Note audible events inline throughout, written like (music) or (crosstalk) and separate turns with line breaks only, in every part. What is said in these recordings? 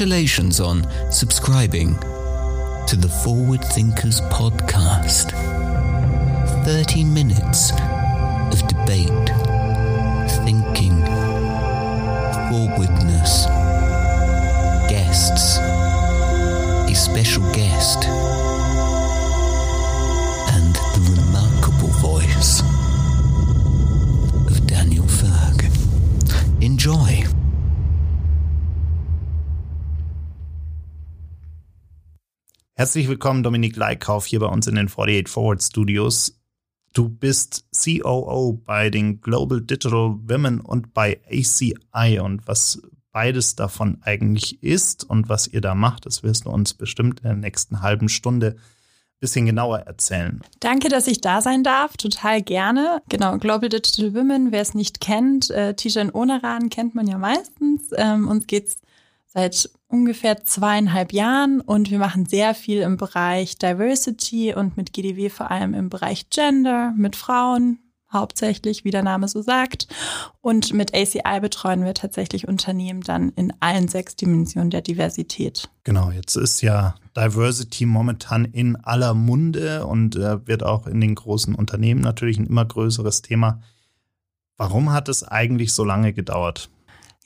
Congratulations on subscribing to the Forward Thinkers podcast. 30 minutes of debate, thinking, forwardness, guests, a special guest, and the remarkable voice of Daniel Ferg. Enjoy.
Herzlich willkommen, Dominik Leikauf, hier bei uns in den 48 Forward Studios. Du bist COO bei den Global Digital Women und bei ACI und was beides davon eigentlich ist und was ihr da macht, das wirst du uns bestimmt in der nächsten halben Stunde ein bisschen genauer erzählen.
Danke, dass ich da sein darf. Total gerne. Genau, Global Digital Women, wer es nicht kennt, äh, Tijan Onaran kennt man ja meistens. Ähm, uns geht's seit ungefähr zweieinhalb Jahren und wir machen sehr viel im Bereich Diversity und mit GDW vor allem im Bereich Gender, mit Frauen hauptsächlich, wie der Name so sagt. Und mit ACI betreuen wir tatsächlich Unternehmen dann in allen sechs Dimensionen der Diversität.
Genau, jetzt ist ja Diversity momentan in aller Munde und äh, wird auch in den großen Unternehmen natürlich ein immer größeres Thema. Warum hat es eigentlich so lange gedauert?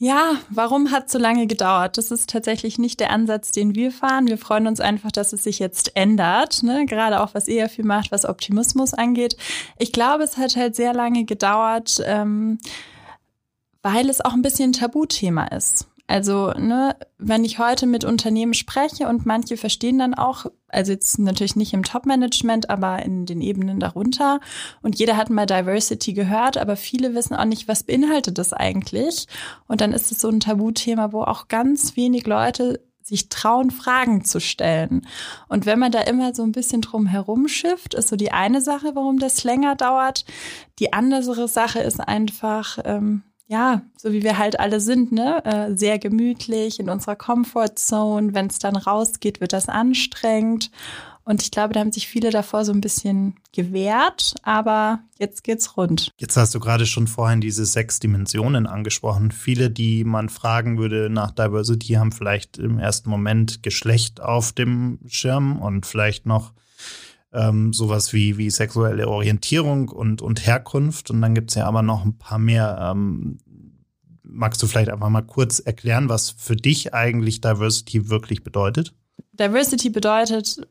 Ja, warum hat es so lange gedauert? Das ist tatsächlich nicht der Ansatz, den wir fahren. Wir freuen uns einfach, dass es sich jetzt ändert, ne? gerade auch was ihr viel macht, was Optimismus angeht. Ich glaube, es hat halt sehr lange gedauert, ähm, weil es auch ein bisschen ein Tabuthema ist. Also, ne, wenn ich heute mit Unternehmen spreche und manche verstehen dann auch, also jetzt natürlich nicht im Top-Management, aber in den Ebenen darunter. Und jeder hat mal Diversity gehört, aber viele wissen auch nicht, was beinhaltet das eigentlich. Und dann ist es so ein Tabuthema, wo auch ganz wenig Leute sich trauen, Fragen zu stellen. Und wenn man da immer so ein bisschen drum herum schifft, ist so die eine Sache, warum das länger dauert. Die andere Sache ist einfach, ähm, ja, so wie wir halt alle sind, ne, äh, sehr gemütlich in unserer Comfortzone. Wenn es dann rausgeht, wird das anstrengend. Und ich glaube, da haben sich viele davor so ein bisschen gewehrt, aber jetzt geht's rund.
Jetzt hast du gerade schon vorhin diese sechs Dimensionen angesprochen. Viele, die man fragen würde nach Diversity, haben vielleicht im ersten Moment Geschlecht auf dem Schirm und vielleicht noch ähm, sowas wie, wie sexuelle Orientierung und, und Herkunft. Und dann gibt's ja aber noch ein paar mehr. Ähm, magst du vielleicht einfach mal kurz erklären, was für dich eigentlich Diversity wirklich bedeutet?
Diversity bedeutet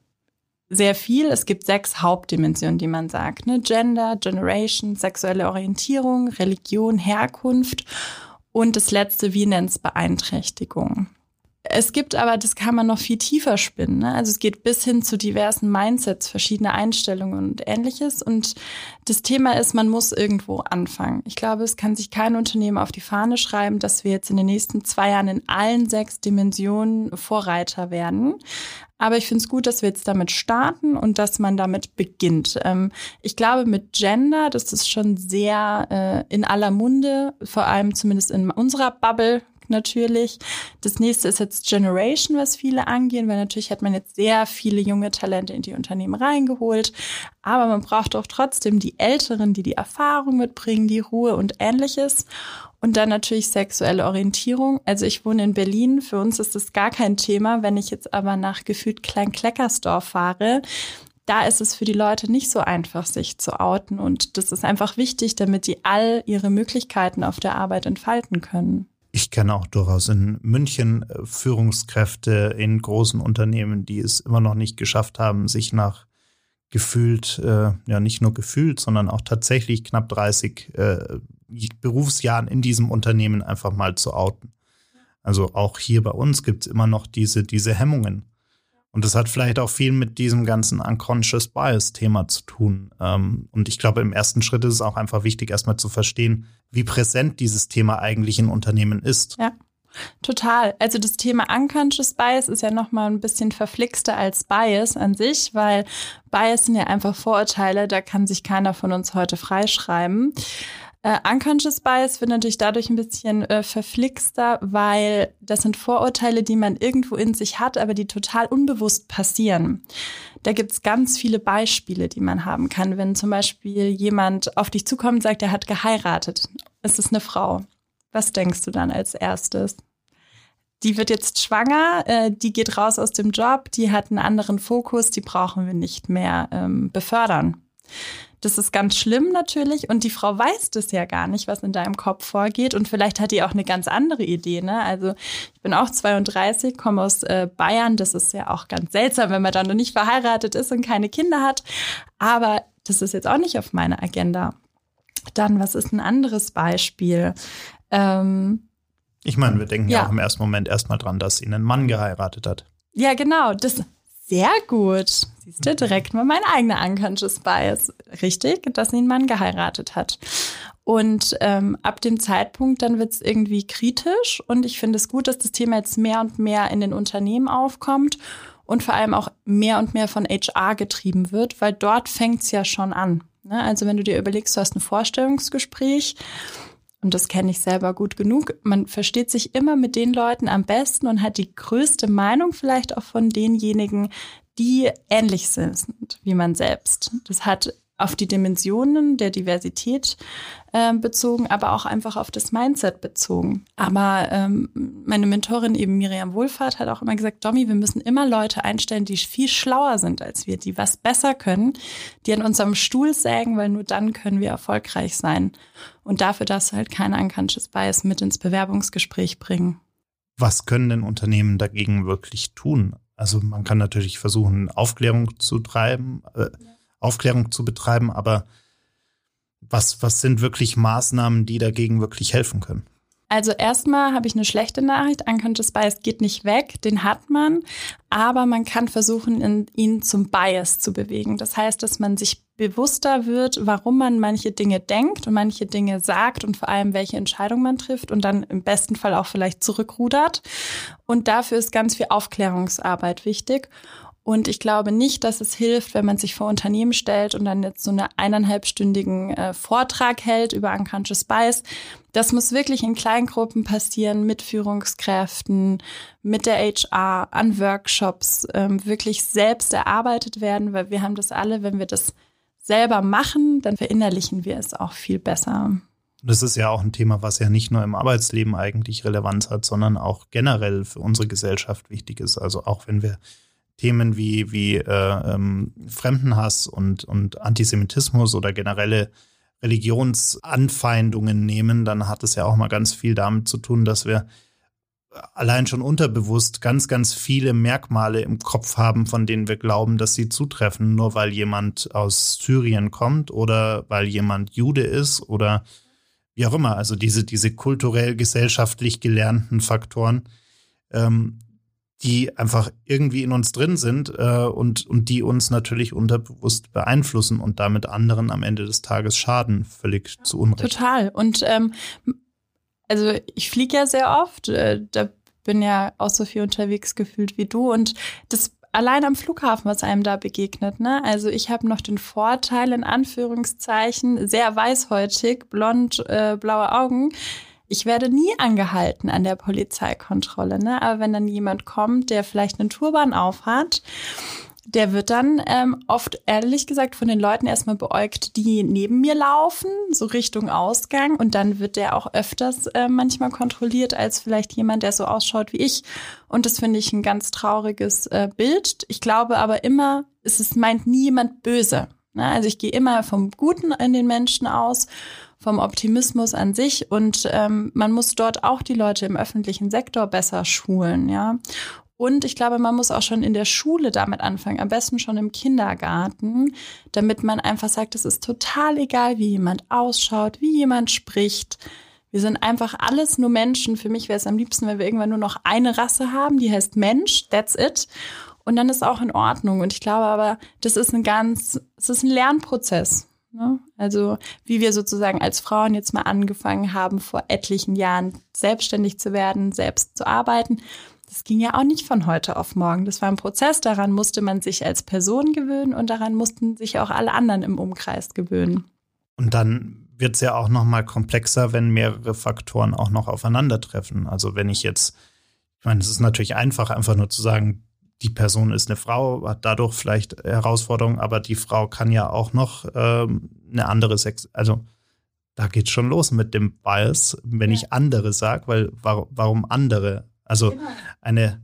sehr viel. Es gibt sechs Hauptdimensionen, die man sagt. Ne? Gender, Generation, sexuelle Orientierung, Religion, Herkunft und das letzte, wie nennt es Beeinträchtigung. Es gibt aber, das kann man noch viel tiefer spinnen. Ne? Also es geht bis hin zu diversen Mindsets, verschiedene Einstellungen und ähnliches. Und das Thema ist, man muss irgendwo anfangen. Ich glaube, es kann sich kein Unternehmen auf die Fahne schreiben, dass wir jetzt in den nächsten zwei Jahren in allen sechs Dimensionen Vorreiter werden. Aber ich finde es gut, dass wir jetzt damit starten und dass man damit beginnt. Ähm, ich glaube, mit Gender, das ist schon sehr äh, in aller Munde, vor allem zumindest in unserer Bubble, natürlich. Das nächste ist jetzt Generation, was viele angehen, weil natürlich hat man jetzt sehr viele junge Talente in die Unternehmen reingeholt. Aber man braucht auch trotzdem die Älteren, die die Erfahrung mitbringen, die Ruhe und ähnliches. Und dann natürlich sexuelle Orientierung. Also ich wohne in Berlin. Für uns ist das gar kein Thema. Wenn ich jetzt aber nach gefühlt Klein-Kleckersdorf fahre, da ist es für die Leute nicht so einfach, sich zu outen. Und das ist einfach wichtig, damit sie all ihre Möglichkeiten auf der Arbeit entfalten können.
Ich kenne auch durchaus in München äh, Führungskräfte in großen Unternehmen, die es immer noch nicht geschafft haben, sich nach gefühlt, äh, ja nicht nur gefühlt, sondern auch tatsächlich knapp 30 äh, Berufsjahren in diesem Unternehmen einfach mal zu outen. Also auch hier bei uns gibt es immer noch diese, diese Hemmungen. Und das hat vielleicht auch viel mit diesem ganzen Unconscious Bias-Thema zu tun. Ähm, und ich glaube, im ersten Schritt ist es auch einfach wichtig, erstmal zu verstehen, wie präsent dieses Thema eigentlich in Unternehmen ist.
Ja. Total. Also das Thema Unconscious Bias ist ja nochmal ein bisschen verflixter als Bias an sich, weil Bias sind ja einfach Vorurteile, da kann sich keiner von uns heute freischreiben. Äh, Unconscious Bias wird natürlich dadurch ein bisschen äh, verflixter, weil das sind Vorurteile, die man irgendwo in sich hat, aber die total unbewusst passieren. Da gibt's ganz viele Beispiele, die man haben kann. Wenn zum Beispiel jemand auf dich zukommt und sagt, er hat geheiratet, es ist eine Frau. Was denkst du dann als erstes? Die wird jetzt schwanger, äh, die geht raus aus dem Job, die hat einen anderen Fokus, die brauchen wir nicht mehr ähm, befördern. Das ist ganz schlimm natürlich und die Frau weiß das ja gar nicht, was in deinem Kopf vorgeht und vielleicht hat die auch eine ganz andere Idee. Ne? Also ich bin auch 32, komme aus äh, Bayern. Das ist ja auch ganz seltsam, wenn man dann noch nicht verheiratet ist und keine Kinder hat. Aber das ist jetzt auch nicht auf meiner Agenda. Dann, was ist ein anderes Beispiel? Ähm,
ich meine, wir denken ja. ja auch im ersten Moment erstmal dran, dass sie einen Mann geheiratet hat.
Ja, genau. Das, sehr gut. Siehst du, direkt mal mein eigener Unconscious Bias. Richtig, dass einen Mann geheiratet hat. Und ähm, ab dem Zeitpunkt, dann wird es irgendwie kritisch. Und ich finde es gut, dass das Thema jetzt mehr und mehr in den Unternehmen aufkommt und vor allem auch mehr und mehr von HR getrieben wird, weil dort fängt es ja schon an. Ne? Also wenn du dir überlegst, du hast ein Vorstellungsgespräch und das kenne ich selber gut genug, man versteht sich immer mit den Leuten am besten und hat die größte Meinung vielleicht auch von denjenigen, die ähnlich sind wie man selbst. Das hat auf die Dimensionen der Diversität äh, bezogen, aber auch einfach auf das Mindset bezogen. Aber ähm, meine Mentorin eben Miriam Wohlfahrt hat auch immer gesagt, Domi, wir müssen immer Leute einstellen, die viel schlauer sind als wir, die was besser können, die an unserem Stuhl sägen, weil nur dann können wir erfolgreich sein. Und dafür darfst du halt kein Unconscious Bias mit ins Bewerbungsgespräch bringen.
Was können denn Unternehmen dagegen wirklich tun? Also man kann natürlich versuchen, Aufklärung zu treiben, äh, Aufklärung zu betreiben, aber was, was sind wirklich Maßnahmen, die dagegen wirklich helfen können?
Also erstmal habe ich eine schlechte Nachricht. Unconscious Bias geht nicht weg, den hat man, aber man kann versuchen, ihn zum Bias zu bewegen. Das heißt, dass man sich bewusster wird, warum man manche Dinge denkt und manche Dinge sagt und vor allem, welche Entscheidung man trifft und dann im besten Fall auch vielleicht zurückrudert. Und dafür ist ganz viel Aufklärungsarbeit wichtig. Und ich glaube nicht, dass es hilft, wenn man sich vor Unternehmen stellt und dann jetzt so einen eineinhalbstündigen äh, Vortrag hält über Unconscious Bias. Das muss wirklich in Kleingruppen passieren, mit Führungskräften, mit der HR, an Workshops, ähm, wirklich selbst erarbeitet werden, weil wir haben das alle, wenn wir das selber machen, dann verinnerlichen wir es auch viel besser.
Das ist ja auch ein Thema, was ja nicht nur im Arbeitsleben eigentlich Relevanz hat, sondern auch generell für unsere Gesellschaft wichtig ist. Also auch wenn wir Themen wie, wie äh, ähm, Fremdenhass und, und Antisemitismus oder generelle Religionsanfeindungen nehmen, dann hat es ja auch mal ganz viel damit zu tun, dass wir allein schon unterbewusst ganz, ganz viele Merkmale im Kopf haben, von denen wir glauben, dass sie zutreffen, nur weil jemand aus Syrien kommt oder weil jemand Jude ist oder wie auch immer. Also diese, diese kulturell, gesellschaftlich gelernten Faktoren, ähm, die einfach irgendwie in uns drin sind äh, und, und die uns natürlich unterbewusst beeinflussen und damit anderen am Ende des Tages schaden, völlig zu Unrecht.
Total. Und ähm, also ich fliege ja sehr oft, äh, da bin ja auch so viel unterwegs gefühlt wie du und das allein am Flughafen, was einem da begegnet. Ne? Also ich habe noch den Vorteil, in Anführungszeichen, sehr weißhäutig, blond, äh, blaue Augen ich werde nie angehalten an der Polizeikontrolle, ne? Aber wenn dann jemand kommt, der vielleicht einen Turban aufhat, der wird dann ähm, oft ehrlich gesagt von den Leuten erstmal beäugt, die neben mir laufen, so Richtung Ausgang. Und dann wird der auch öfters äh, manchmal kontrolliert als vielleicht jemand, der so ausschaut wie ich. Und das finde ich ein ganz trauriges äh, Bild. Ich glaube aber immer, es ist, meint nie jemand böse. Ne? Also ich gehe immer vom Guten in den Menschen aus vom Optimismus an sich und ähm, man muss dort auch die Leute im öffentlichen Sektor besser schulen, ja. Und ich glaube, man muss auch schon in der Schule damit anfangen, am besten schon im Kindergarten, damit man einfach sagt, es ist total egal, wie jemand ausschaut, wie jemand spricht. Wir sind einfach alles nur Menschen. Für mich wäre es am liebsten, wenn wir irgendwann nur noch eine Rasse haben, die heißt Mensch, that's it. Und dann ist auch in Ordnung. Und ich glaube aber, das ist ein ganz, es ist ein Lernprozess. Ne? Also wie wir sozusagen als Frauen jetzt mal angefangen haben, vor etlichen Jahren selbstständig zu werden, selbst zu arbeiten. Das ging ja auch nicht von heute auf morgen. Das war ein Prozess, daran musste man sich als Person gewöhnen und daran mussten sich auch alle anderen im Umkreis gewöhnen.
Und dann wird es ja auch noch mal komplexer, wenn mehrere Faktoren auch noch aufeinandertreffen. Also wenn ich jetzt, ich meine, es ist natürlich einfach, einfach nur zu sagen, die Person ist eine Frau, hat dadurch vielleicht Herausforderungen, aber die Frau kann ja auch noch ähm, eine andere Sex, also da geht's schon los mit dem Bias, wenn ja. ich andere sage, weil warum, andere? Also genau. eine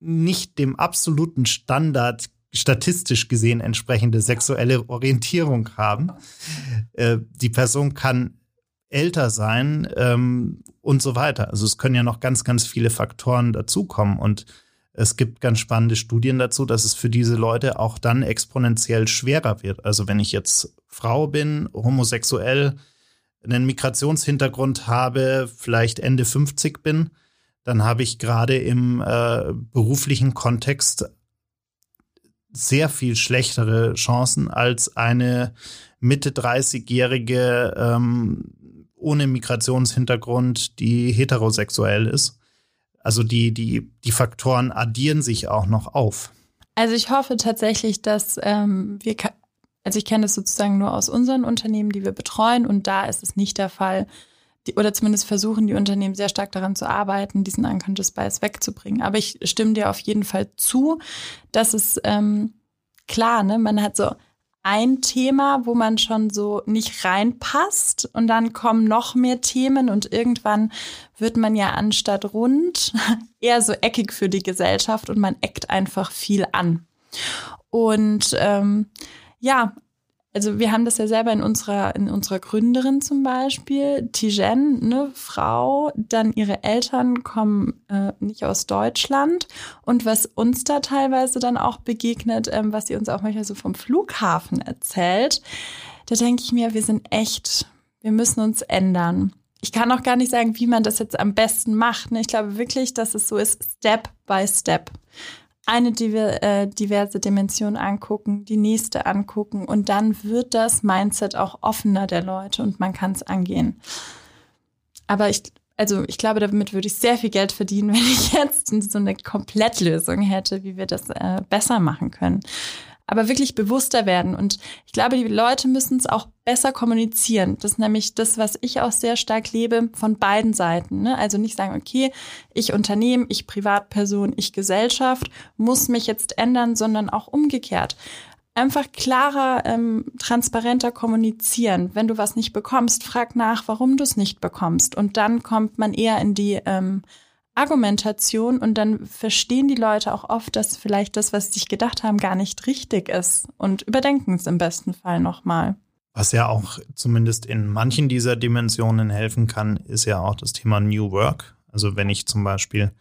nicht dem absoluten Standard statistisch gesehen entsprechende sexuelle Orientierung haben. Äh, die Person kann älter sein ähm, und so weiter. Also es können ja noch ganz, ganz viele Faktoren dazukommen und es gibt ganz spannende Studien dazu, dass es für diese Leute auch dann exponentiell schwerer wird. Also wenn ich jetzt Frau bin, homosexuell, einen Migrationshintergrund habe, vielleicht Ende 50 bin, dann habe ich gerade im äh, beruflichen Kontext sehr viel schlechtere Chancen als eine Mitte 30-jährige ähm, ohne Migrationshintergrund, die heterosexuell ist. Also die, die, die Faktoren addieren sich auch noch auf.
Also ich hoffe tatsächlich, dass ähm, wir, also ich kenne das sozusagen nur aus unseren Unternehmen, die wir betreuen und da ist es nicht der Fall, die, oder zumindest versuchen die Unternehmen sehr stark daran zu arbeiten, diesen Unconscious Bias wegzubringen. Aber ich stimme dir auf jeden Fall zu, dass es ähm, klar, ne, man hat so ein Thema, wo man schon so nicht reinpasst und dann kommen noch mehr Themen und irgendwann wird man ja anstatt rund (laughs) eher so eckig für die Gesellschaft und man eckt einfach viel an. Und ähm, ja, also wir haben das ja selber in unserer, in unserer Gründerin zum Beispiel, Tijen, eine Frau, dann ihre Eltern kommen äh, nicht aus Deutschland. Und was uns da teilweise dann auch begegnet, ähm, was sie uns auch manchmal so vom Flughafen erzählt, da denke ich mir, wir sind echt, wir müssen uns ändern. Ich kann auch gar nicht sagen, wie man das jetzt am besten macht. Ne? Ich glaube wirklich, dass es so ist, Step by Step eine äh, diverse Dimension angucken, die nächste angucken und dann wird das Mindset auch offener der Leute und man kann es angehen. Aber ich, also ich glaube, damit würde ich sehr viel Geld verdienen, (laughs) wenn ich jetzt so eine Komplettlösung hätte, wie wir das äh, besser machen können aber wirklich bewusster werden. Und ich glaube, die Leute müssen es auch besser kommunizieren. Das ist nämlich das, was ich auch sehr stark lebe von beiden Seiten. Ne? Also nicht sagen, okay, ich Unternehmen, ich Privatperson, ich Gesellschaft muss mich jetzt ändern, sondern auch umgekehrt. Einfach klarer, ähm, transparenter kommunizieren. Wenn du was nicht bekommst, frag nach, warum du es nicht bekommst. Und dann kommt man eher in die ähm, Argumentation und dann verstehen die Leute auch oft, dass vielleicht das, was sie sich gedacht haben, gar nicht richtig ist und überdenken es im besten Fall nochmal.
Was ja auch zumindest in manchen dieser Dimensionen helfen kann, ist ja auch das Thema New Work. Also wenn ich zum Beispiel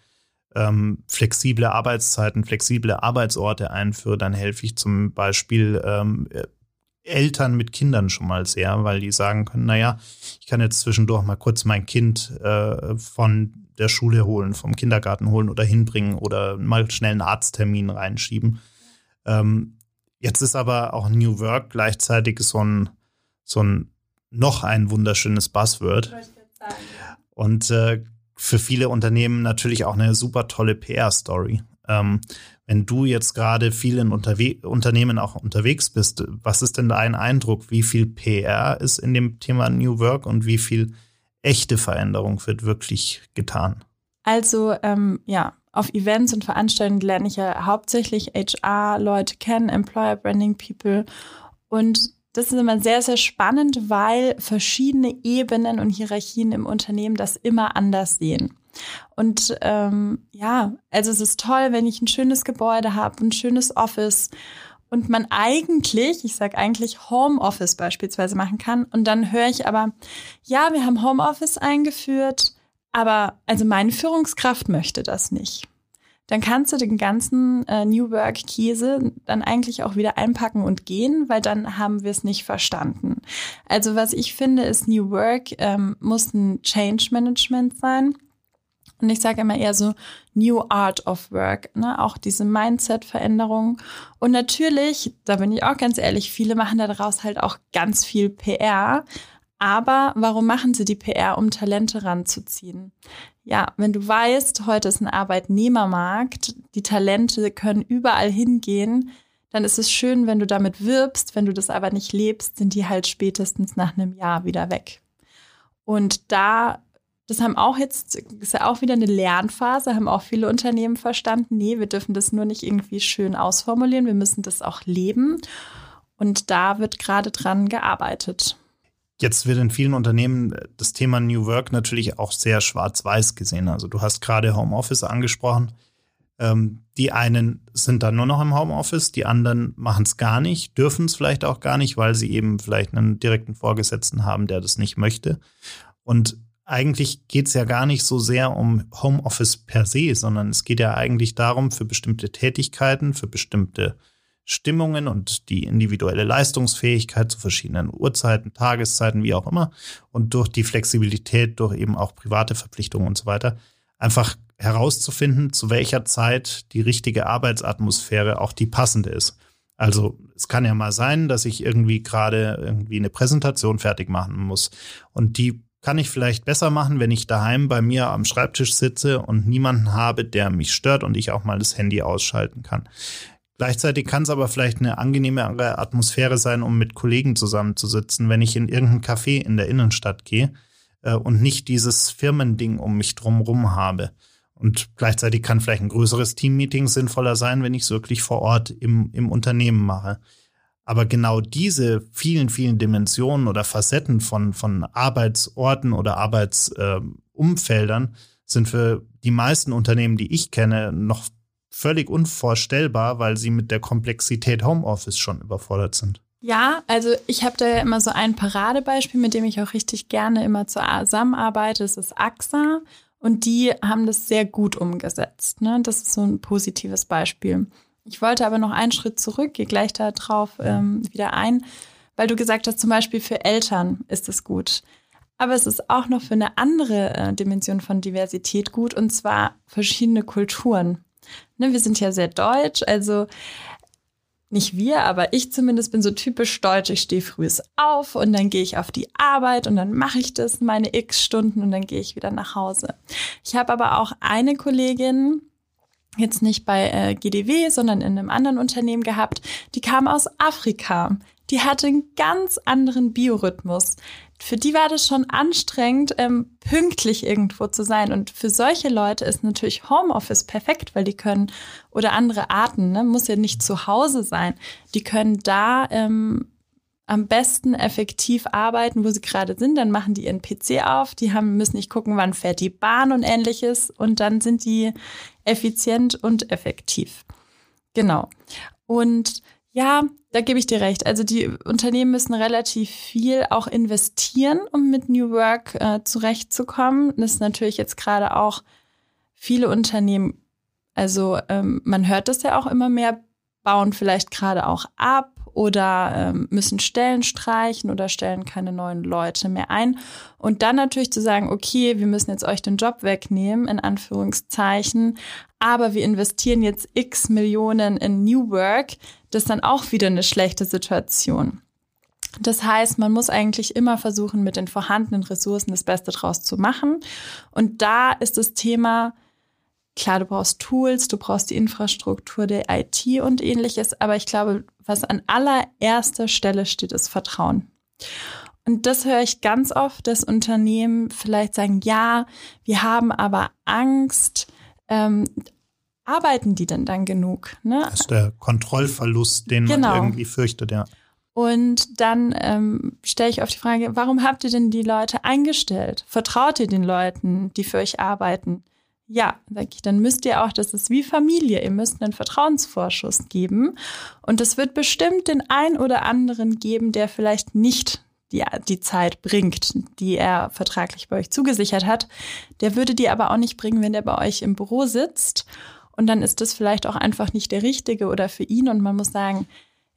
ähm, flexible Arbeitszeiten, flexible Arbeitsorte einführe, dann helfe ich zum Beispiel ähm, Eltern mit Kindern schon mal sehr, weil die sagen können, naja, ich kann jetzt zwischendurch mal kurz mein Kind äh, von der Schule holen, vom Kindergarten holen oder hinbringen oder mal schnell einen Arzttermin reinschieben. Ähm, jetzt ist aber auch New Work gleichzeitig so ein, so ein noch ein wunderschönes Buzzword. Und äh, für viele Unternehmen natürlich auch eine super tolle PR-Story. Ähm, wenn du jetzt gerade viel in Unterwe Unternehmen auch unterwegs bist, was ist denn dein Eindruck? Wie viel PR ist in dem Thema New Work und wie viel echte Veränderung wird wirklich getan?
Also ähm, ja, auf Events und Veranstaltungen lerne ich ja hauptsächlich HR-Leute kennen, Employer Branding People. Und das ist immer sehr, sehr spannend, weil verschiedene Ebenen und Hierarchien im Unternehmen das immer anders sehen. Und ähm, ja, also es ist toll, wenn ich ein schönes Gebäude habe, ein schönes Office und man eigentlich, ich sage eigentlich Homeoffice beispielsweise machen kann. Und dann höre ich aber, ja, wir haben Homeoffice eingeführt, aber also meine Führungskraft möchte das nicht. Dann kannst du den ganzen äh, New Work Käse dann eigentlich auch wieder einpacken und gehen, weil dann haben wir es nicht verstanden. Also was ich finde, ist New Work ähm, muss ein Change Management sein. Und ich sage immer eher so New Art of Work, ne? auch diese Mindset-Veränderung. Und natürlich, da bin ich auch ganz ehrlich, viele machen daraus halt auch ganz viel PR. Aber warum machen sie die PR, um Talente ranzuziehen? Ja, wenn du weißt, heute ist ein Arbeitnehmermarkt, die Talente können überall hingehen, dann ist es schön, wenn du damit wirbst. Wenn du das aber nicht lebst, sind die halt spätestens nach einem Jahr wieder weg. Und da, das haben auch jetzt, ist ja auch wieder eine Lernphase, haben auch viele Unternehmen verstanden. Nee, wir dürfen das nur nicht irgendwie schön ausformulieren, wir müssen das auch leben. Und da wird gerade dran gearbeitet.
Jetzt wird in vielen Unternehmen das Thema New Work natürlich auch sehr schwarz-weiß gesehen. Also du hast gerade Homeoffice angesprochen. Ähm, die einen sind dann nur noch im Homeoffice, die anderen machen es gar nicht, dürfen es vielleicht auch gar nicht, weil sie eben vielleicht einen direkten Vorgesetzten haben, der das nicht möchte. Und eigentlich geht es ja gar nicht so sehr um Homeoffice per se, sondern es geht ja eigentlich darum, für bestimmte Tätigkeiten, für bestimmte Stimmungen und die individuelle Leistungsfähigkeit zu verschiedenen Uhrzeiten, Tageszeiten, wie auch immer, und durch die Flexibilität, durch eben auch private Verpflichtungen und so weiter, einfach herauszufinden, zu welcher Zeit die richtige Arbeitsatmosphäre auch die passende ist. Also es kann ja mal sein, dass ich irgendwie gerade irgendwie eine Präsentation fertig machen muss und die kann ich vielleicht besser machen, wenn ich daheim bei mir am Schreibtisch sitze und niemanden habe, der mich stört und ich auch mal das Handy ausschalten kann. Gleichzeitig kann es aber vielleicht eine angenehmere Atmosphäre sein, um mit Kollegen zusammenzusitzen, wenn ich in irgendein Café in der Innenstadt gehe äh, und nicht dieses Firmending um mich drumherum habe. Und gleichzeitig kann vielleicht ein größeres Teammeeting sinnvoller sein, wenn ich es wirklich vor Ort im, im Unternehmen mache. Aber genau diese vielen, vielen Dimensionen oder Facetten von, von Arbeitsorten oder Arbeitsumfeldern äh, sind für die meisten Unternehmen, die ich kenne, noch völlig unvorstellbar, weil sie mit der Komplexität Homeoffice schon überfordert sind.
Ja, also ich habe da ja immer so ein Paradebeispiel, mit dem ich auch richtig gerne immer zusammenarbeite. Das ist AXA. Und die haben das sehr gut umgesetzt. Ne? Das ist so ein positives Beispiel. Ich wollte aber noch einen Schritt zurück, gehe gleich darauf ähm, wieder ein, weil du gesagt hast, zum Beispiel für Eltern ist es gut. Aber es ist auch noch für eine andere äh, Dimension von Diversität gut, und zwar verschiedene Kulturen. Ne, wir sind ja sehr deutsch, also nicht wir, aber ich zumindest bin so typisch deutsch. Ich stehe früh auf und dann gehe ich auf die Arbeit und dann mache ich das meine x Stunden und dann gehe ich wieder nach Hause. Ich habe aber auch eine Kollegin, jetzt nicht bei äh, GDW, sondern in einem anderen Unternehmen gehabt, die kam aus Afrika. Die hatte einen ganz anderen Biorhythmus für die war das schon anstrengend, ähm, pünktlich irgendwo zu sein. Und für solche Leute ist natürlich Homeoffice perfekt, weil die können, oder andere Arten, ne, muss ja nicht zu Hause sein, die können da ähm, am besten effektiv arbeiten, wo sie gerade sind. Dann machen die ihren PC auf, die haben, müssen nicht gucken, wann fährt die Bahn und ähnliches. Und dann sind die effizient und effektiv. Genau. Und ja, da gebe ich dir recht. Also die Unternehmen müssen relativ viel auch investieren, um mit New Work äh, zurechtzukommen. Das ist natürlich jetzt gerade auch viele Unternehmen, also ähm, man hört das ja auch immer mehr, bauen vielleicht gerade auch ab oder ähm, müssen Stellen streichen oder stellen keine neuen Leute mehr ein. Und dann natürlich zu sagen, okay, wir müssen jetzt euch den Job wegnehmen, in Anführungszeichen, aber wir investieren jetzt x Millionen in New Work, das ist dann auch wieder eine schlechte Situation. Das heißt, man muss eigentlich immer versuchen, mit den vorhandenen Ressourcen das Beste draus zu machen. Und da ist das Thema, klar, du brauchst Tools, du brauchst die Infrastruktur der IT und ähnliches, aber ich glaube, was an allererster Stelle steht, ist Vertrauen. Und das höre ich ganz oft, dass Unternehmen vielleicht sagen, ja, wir haben aber Angst, ähm, arbeiten die denn dann genug?
Ne? Das ist der Kontrollverlust, den genau. man irgendwie fürchtet, ja.
Und dann ähm, stelle ich oft die Frage, warum habt ihr denn die Leute eingestellt? Vertraut ihr den Leuten, die für euch arbeiten? Ja, sage ich, dann müsst ihr auch, das ist wie Familie, ihr müsst einen Vertrauensvorschuss geben. Und es wird bestimmt den ein oder anderen geben, der vielleicht nicht die, die Zeit bringt, die er vertraglich bei euch zugesichert hat. Der würde die aber auch nicht bringen, wenn der bei euch im Büro sitzt. Und dann ist das vielleicht auch einfach nicht der richtige oder für ihn. Und man muss sagen,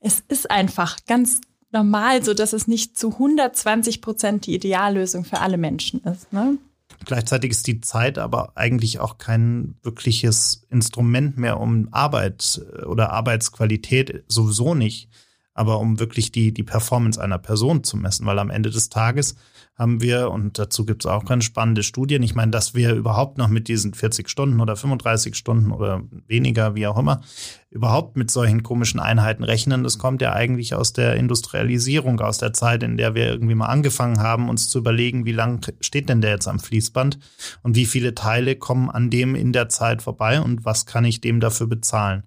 es ist einfach ganz normal, so dass es nicht zu 120 Prozent die Ideallösung für alle Menschen ist. Ne?
Gleichzeitig ist die Zeit aber eigentlich auch kein wirkliches Instrument mehr, um Arbeit oder Arbeitsqualität sowieso nicht aber um wirklich die, die Performance einer Person zu messen, weil am Ende des Tages haben wir, und dazu gibt es auch ganz spannende Studien, ich meine, dass wir überhaupt noch mit diesen 40 Stunden oder 35 Stunden oder weniger, wie auch immer, überhaupt mit solchen komischen Einheiten rechnen, das kommt ja eigentlich aus der Industrialisierung, aus der Zeit, in der wir irgendwie mal angefangen haben, uns zu überlegen, wie lang steht denn der jetzt am Fließband und wie viele Teile kommen an dem in der Zeit vorbei und was kann ich dem dafür bezahlen.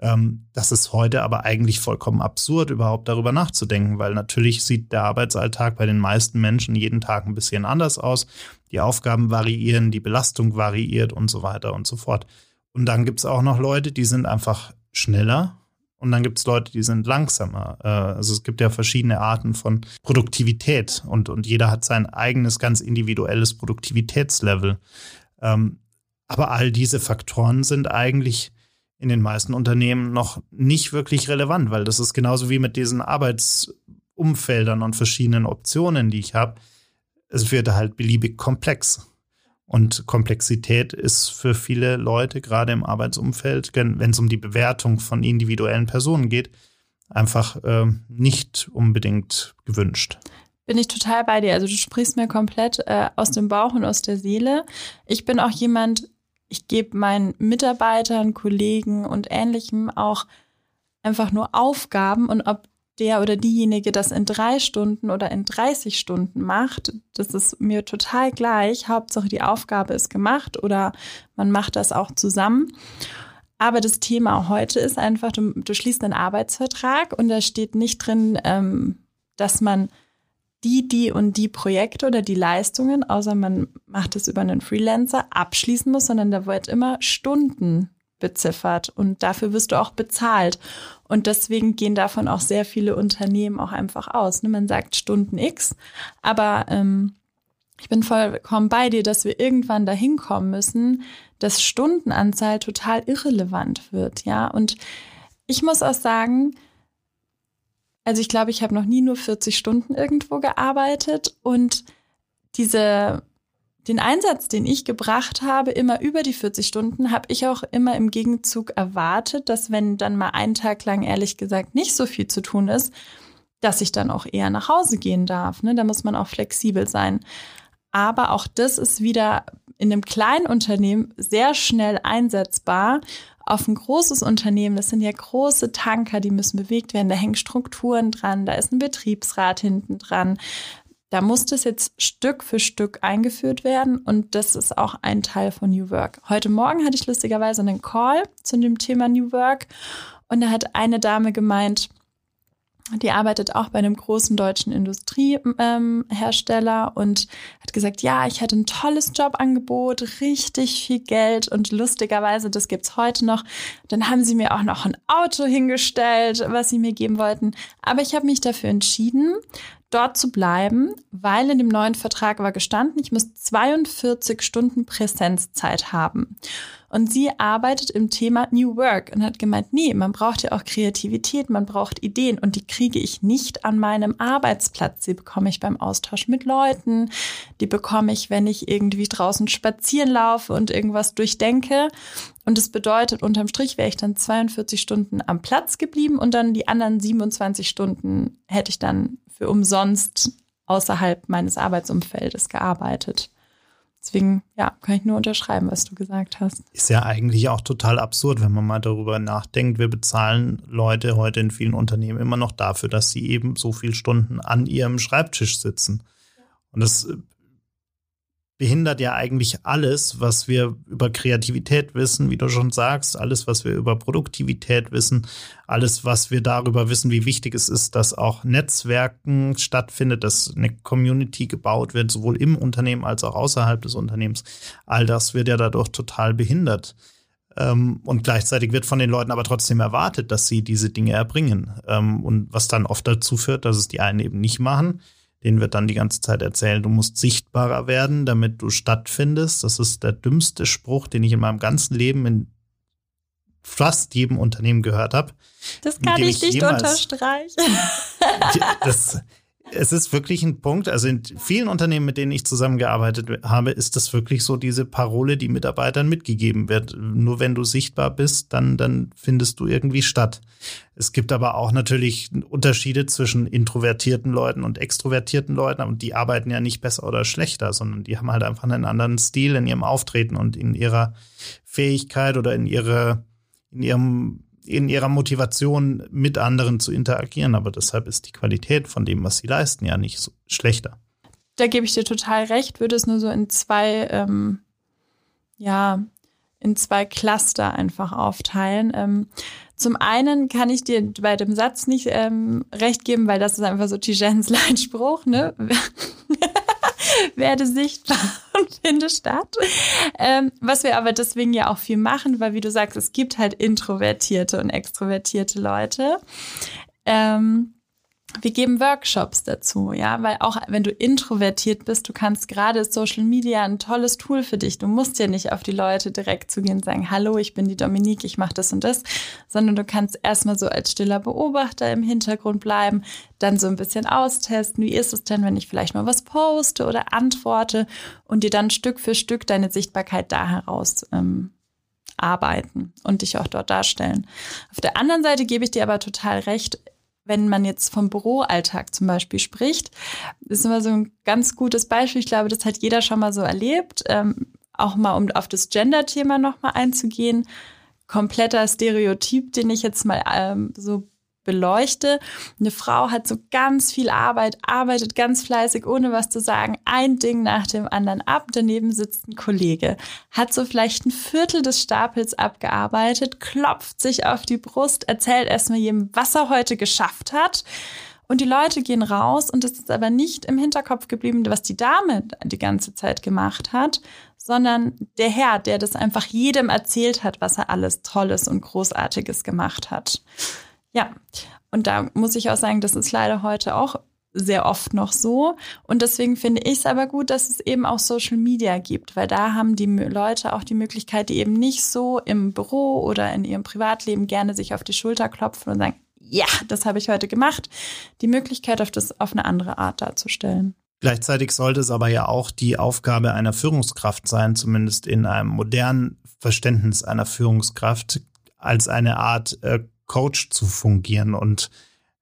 Ähm, das ist heute aber eigentlich vollkommen absurd, überhaupt darüber nachzudenken, weil natürlich sieht der Arbeitsalltag bei den meisten Menschen jeden Tag ein bisschen anders aus. Die Aufgaben variieren, die Belastung variiert und so weiter und so fort. Und dann gibt es auch noch Leute, die sind einfach schneller und dann gibt es Leute, die sind langsamer. Äh, also es gibt ja verschiedene Arten von Produktivität und, und jeder hat sein eigenes ganz individuelles Produktivitätslevel. Ähm, aber all diese Faktoren sind eigentlich in den meisten Unternehmen noch nicht wirklich relevant, weil das ist genauso wie mit diesen Arbeitsumfeldern und verschiedenen Optionen, die ich habe. Es wird halt beliebig komplex. Und Komplexität ist für viele Leute, gerade im Arbeitsumfeld, wenn es um die Bewertung von individuellen Personen geht, einfach äh, nicht unbedingt gewünscht.
Bin ich total bei dir. Also du sprichst mir komplett äh, aus dem Bauch und aus der Seele. Ich bin auch jemand, ich gebe meinen Mitarbeitern, Kollegen und Ähnlichem auch einfach nur Aufgaben und ob der oder diejenige das in drei Stunden oder in 30 Stunden macht, das ist mir total gleich. Hauptsache die Aufgabe ist gemacht oder man macht das auch zusammen. Aber das Thema heute ist einfach, du, du schließt einen Arbeitsvertrag und da steht nicht drin, ähm, dass man die, die und die Projekte oder die Leistungen, außer man macht es über einen Freelancer, abschließen muss, sondern da wird immer Stunden beziffert und dafür wirst du auch bezahlt. Und deswegen gehen davon auch sehr viele Unternehmen auch einfach aus. Ne? Man sagt Stunden X, aber ähm, ich bin vollkommen bei dir, dass wir irgendwann dahin kommen müssen, dass Stundenanzahl total irrelevant wird, ja. Und ich muss auch sagen, also ich glaube, ich habe noch nie nur 40 Stunden irgendwo gearbeitet und diese den Einsatz, den ich gebracht habe, immer über die 40 Stunden, habe ich auch immer im Gegenzug erwartet, dass wenn dann mal einen Tag lang ehrlich gesagt nicht so viel zu tun ist, dass ich dann auch eher nach Hause gehen darf. Ne? Da muss man auch flexibel sein. Aber auch das ist wieder in einem kleinen Unternehmen sehr schnell einsetzbar auf ein großes Unternehmen, das sind ja große Tanker, die müssen bewegt werden, da hängen Strukturen dran, da ist ein Betriebsrat hinten dran. Da muss das jetzt Stück für Stück eingeführt werden und das ist auch ein Teil von New Work. Heute Morgen hatte ich lustigerweise einen Call zu dem Thema New Work und da hat eine Dame gemeint, die arbeitet auch bei einem großen deutschen Industriehersteller ähm, und hat gesagt, ja, ich hatte ein tolles Jobangebot, richtig viel Geld und lustigerweise, das gibt's heute noch. Dann haben sie mir auch noch ein Auto hingestellt, was sie mir geben wollten. Aber ich habe mich dafür entschieden, dort zu bleiben, weil in dem neuen Vertrag war gestanden, ich muss 42 Stunden Präsenzzeit haben. Und sie arbeitet im Thema New Work und hat gemeint, nee, man braucht ja auch Kreativität, man braucht Ideen und die kriege ich nicht an meinem Arbeitsplatz. Die bekomme ich beim Austausch mit Leuten, die bekomme ich, wenn ich irgendwie draußen spazieren laufe und irgendwas durchdenke. Und das bedeutet, unterm Strich wäre ich dann 42 Stunden am Platz geblieben und dann die anderen 27 Stunden hätte ich dann für umsonst außerhalb meines Arbeitsumfeldes gearbeitet. Deswegen, ja, kann ich nur unterschreiben, was du gesagt hast.
Ist ja eigentlich auch total absurd, wenn man mal darüber nachdenkt. Wir bezahlen Leute heute in vielen Unternehmen immer noch dafür, dass sie eben so viele Stunden an ihrem Schreibtisch sitzen. Und das behindert ja eigentlich alles, was wir über Kreativität wissen, wie du schon sagst, alles, was wir über Produktivität wissen, alles, was wir darüber wissen, wie wichtig es ist, dass auch Netzwerken stattfindet, dass eine Community gebaut wird, sowohl im Unternehmen als auch außerhalb des Unternehmens. All das wird ja dadurch total behindert. Ähm, und gleichzeitig wird von den Leuten aber trotzdem erwartet, dass sie diese Dinge erbringen. Ähm, und was dann oft dazu führt, dass es die einen eben nicht machen den wird dann die ganze Zeit erzählen, du musst sichtbarer werden, damit du stattfindest. Das ist der dümmste Spruch, den ich in meinem ganzen Leben in fast jedem Unternehmen gehört habe.
Das kann ich nicht unterstreichen. (laughs)
das, Es ist wirklich ein Punkt. Also in vielen Unternehmen, mit denen ich zusammengearbeitet habe, ist das wirklich so diese Parole, die Mitarbeitern mitgegeben wird. Nur wenn du sichtbar bist, dann, dann findest du irgendwie statt. Es gibt aber auch natürlich Unterschiede zwischen introvertierten Leuten und extrovertierten Leuten. Und die arbeiten ja nicht besser oder schlechter, sondern die haben halt einfach einen anderen Stil in ihrem Auftreten und in ihrer Fähigkeit oder in ihrer, in ihrem in ihrer Motivation mit anderen zu interagieren. Aber deshalb ist die Qualität von dem, was sie leisten, ja nicht so schlechter.
Da gebe ich dir total recht, würde es nur so in zwei, ähm, ja, in zwei Cluster einfach aufteilen. Ähm, zum einen kann ich dir bei dem Satz nicht ähm, recht geben, weil das ist einfach so Tijens (laughs) Leitspruch, ne? (laughs) werde sichtbar (laughs) und finde statt. Ähm, was wir aber deswegen ja auch viel machen, weil wie du sagst, es gibt halt introvertierte und extrovertierte Leute. Ähm, wir geben Workshops dazu, ja, weil auch wenn du introvertiert bist, du kannst gerade Social Media ein tolles Tool für dich. Du musst ja nicht auf die Leute direkt zugehen und sagen, hallo, ich bin die Dominique, ich mache das und das, sondern du kannst erstmal so als stiller Beobachter im Hintergrund bleiben, dann so ein bisschen austesten, wie ist es denn, wenn ich vielleicht mal was poste oder antworte und dir dann Stück für Stück deine Sichtbarkeit da heraus ähm, arbeiten und dich auch dort darstellen. Auf der anderen Seite gebe ich dir aber total recht, wenn man jetzt vom Büroalltag zum Beispiel spricht, ist immer so ein ganz gutes Beispiel. Ich glaube, das hat jeder schon mal so erlebt. Ähm, auch mal, um auf das Gender-Thema nochmal einzugehen. Kompletter Stereotyp, den ich jetzt mal ähm, so beleuchte. Eine Frau hat so ganz viel Arbeit, arbeitet ganz fleißig, ohne was zu sagen, ein Ding nach dem anderen ab. Daneben sitzt ein Kollege, hat so vielleicht ein Viertel des Stapels abgearbeitet, klopft sich auf die Brust, erzählt erstmal jedem, was er heute geschafft hat. Und die Leute gehen raus und es ist aber nicht im Hinterkopf geblieben, was die Dame die ganze Zeit gemacht hat, sondern der Herr, der das einfach jedem erzählt hat, was er alles Tolles und Großartiges gemacht hat. Ja, und da muss ich auch sagen, das ist leider heute auch sehr oft noch so. Und deswegen finde ich es aber gut, dass es eben auch Social Media gibt, weil da haben die Leute auch die Möglichkeit, die eben nicht so im Büro oder in ihrem Privatleben gerne sich auf die Schulter klopfen und sagen, ja, das habe ich heute gemacht, die Möglichkeit, auf das auf eine andere Art darzustellen.
Gleichzeitig sollte es aber ja auch die Aufgabe einer Führungskraft sein, zumindest in einem modernen Verständnis einer Führungskraft, als eine Art äh, Coach zu fungieren. Und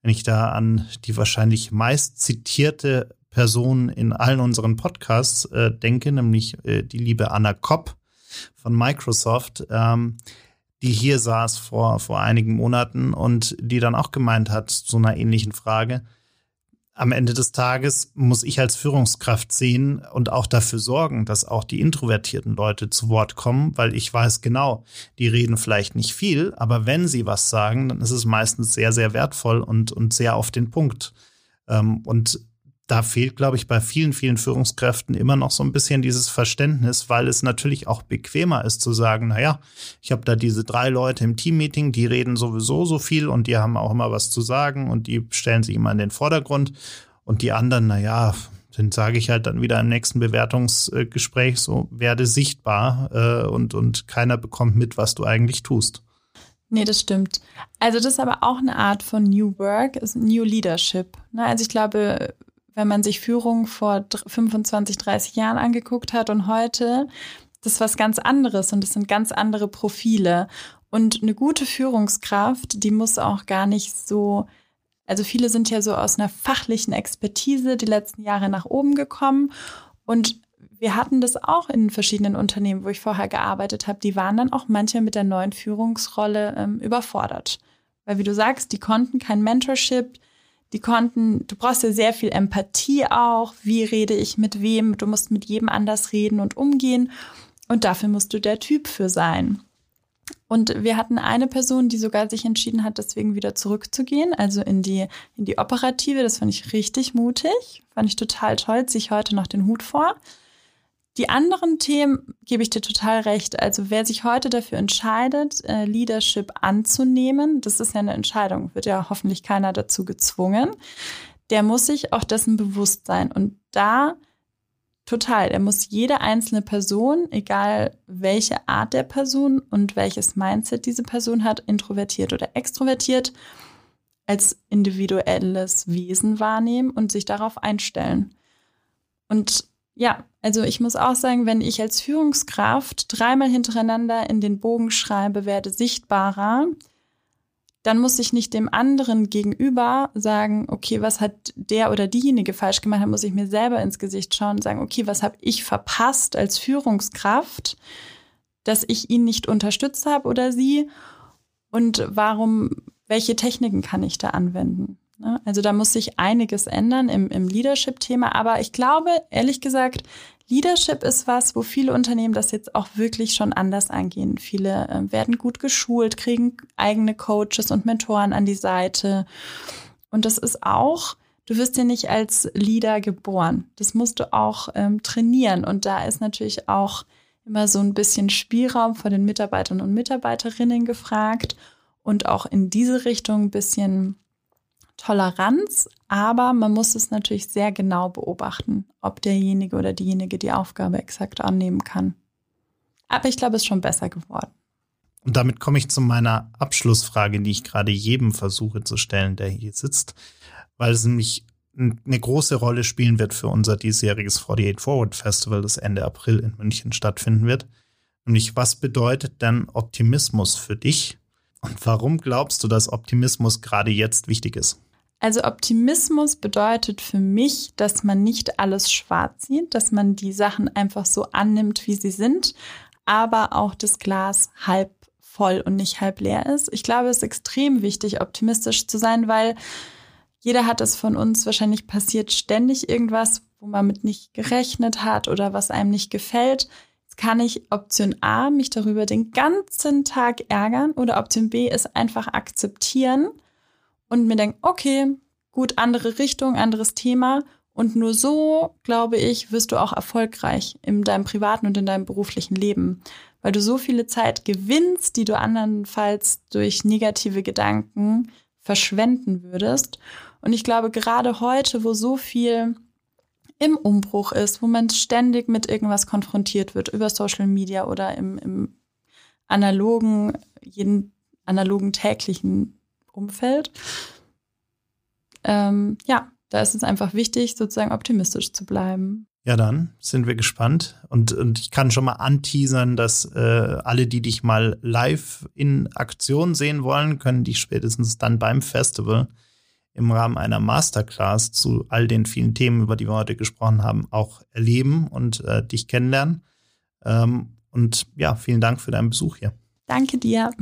wenn ich da an die wahrscheinlich meist zitierte Person in allen unseren Podcasts äh, denke, nämlich äh, die liebe Anna Kopp von Microsoft, ähm, die hier saß vor, vor einigen Monaten und die dann auch gemeint hat zu einer ähnlichen Frage, am Ende des Tages muss ich als Führungskraft sehen und auch dafür sorgen, dass auch die introvertierten Leute zu Wort kommen, weil ich weiß genau, die reden vielleicht nicht viel, aber wenn sie was sagen, dann ist es meistens sehr, sehr wertvoll und, und sehr auf den Punkt. Ähm, und da fehlt, glaube ich, bei vielen, vielen Führungskräften immer noch so ein bisschen dieses Verständnis, weil es natürlich auch bequemer ist zu sagen, na ja, ich habe da diese drei Leute im Teammeeting, die reden sowieso so viel und die haben auch immer was zu sagen und die stellen sich immer in den Vordergrund und die anderen, na ja, dann sage ich halt dann wieder im nächsten Bewertungsgespräch so, werde sichtbar äh, und, und keiner bekommt mit, was du eigentlich tust.
Nee, das stimmt. Also das ist aber auch eine Art von New Work, ist New Leadership. Ne? Also ich glaube, wenn man sich Führung vor 25, 30 Jahren angeguckt hat und heute, das ist was ganz anderes und das sind ganz andere Profile. Und eine gute Führungskraft, die muss auch gar nicht so, also viele sind ja so aus einer fachlichen Expertise die letzten Jahre nach oben gekommen und wir hatten das auch in verschiedenen Unternehmen, wo ich vorher gearbeitet habe. Die waren dann auch manchmal mit der neuen Führungsrolle ähm, überfordert. Weil wie du sagst, die konnten kein Mentorship, die konnten, du brauchst ja sehr viel Empathie auch. Wie rede ich mit wem? Du musst mit jedem anders reden und umgehen. Und dafür musst du der Typ für sein. Und wir hatten eine Person, die sogar sich entschieden hat, deswegen wieder zurückzugehen, also in die, in die Operative. Das fand ich richtig mutig. Fand ich total toll. Ziehe ich heute noch den Hut vor. Die anderen Themen gebe ich dir total recht. Also wer sich heute dafür entscheidet, äh, Leadership anzunehmen, das ist ja eine Entscheidung, wird ja hoffentlich keiner dazu gezwungen, der muss sich auch dessen bewusst sein. Und da total, er muss jede einzelne Person, egal welche Art der Person und welches Mindset diese Person hat, introvertiert oder extrovertiert, als individuelles Wesen wahrnehmen und sich darauf einstellen. Und ja, also ich muss auch sagen, wenn ich als Führungskraft dreimal hintereinander in den Bogen schreibe, werde sichtbarer, dann muss ich nicht dem anderen gegenüber sagen, okay, was hat der oder diejenige falsch gemacht, dann muss ich mir selber ins Gesicht schauen und sagen, okay, was habe ich verpasst als Führungskraft, dass ich ihn nicht unterstützt habe oder sie und warum, welche Techniken kann ich da anwenden? Ne? Also da muss sich einiges ändern im, im Leadership-Thema, aber ich glaube, ehrlich gesagt, Leadership ist was, wo viele Unternehmen das jetzt auch wirklich schon anders angehen. Viele äh, werden gut geschult, kriegen eigene Coaches und Mentoren an die Seite. Und das ist auch, du wirst ja nicht als Leader geboren. Das musst du auch ähm, trainieren. Und da ist natürlich auch immer so ein bisschen Spielraum von den Mitarbeitern und Mitarbeiterinnen gefragt und auch in diese Richtung ein bisschen Toleranz, aber man muss es natürlich sehr genau beobachten, ob derjenige oder diejenige die Aufgabe exakt annehmen kann. Aber ich glaube, es ist schon besser geworden.
Und damit komme ich zu meiner Abschlussfrage, die ich gerade jedem versuche zu stellen, der hier sitzt, weil es nämlich eine große Rolle spielen wird für unser diesjähriges 48 Forward Festival, das Ende April in München stattfinden wird. Nämlich, was bedeutet denn Optimismus für dich? Und warum glaubst du, dass Optimismus gerade jetzt wichtig ist?
Also Optimismus bedeutet für mich, dass man nicht alles schwarz sieht, dass man die Sachen einfach so annimmt, wie sie sind, aber auch das Glas halb voll und nicht halb leer ist. Ich glaube, es ist extrem wichtig, optimistisch zu sein, weil jeder hat es von uns wahrscheinlich passiert ständig irgendwas, wo man mit nicht gerechnet hat oder was einem nicht gefällt. Jetzt kann ich Option A mich darüber den ganzen Tag ärgern oder Option B ist einfach akzeptieren und mir denken, okay, gut, andere Richtung, anderes Thema. Und nur so, glaube ich, wirst du auch erfolgreich in deinem privaten und in deinem beruflichen Leben, weil du so viele Zeit gewinnst, die du andernfalls durch negative Gedanken verschwenden würdest. Und ich glaube, gerade heute, wo so viel im Umbruch ist, wo man ständig mit irgendwas konfrontiert wird, über Social Media oder im, im analogen, jeden analogen täglichen Umfeld. Ähm, ja, da ist es einfach wichtig, sozusagen optimistisch zu bleiben.
Ja, dann sind wir gespannt. Und, und ich kann schon mal anteasern, dass äh, alle, die dich mal live in Aktion sehen wollen, können dich spätestens dann beim Festival im Rahmen einer Masterclass zu all den vielen Themen, über die wir heute gesprochen haben, auch erleben und äh, dich kennenlernen. Ähm, und ja, vielen Dank für deinen Besuch hier.
Danke dir. (laughs)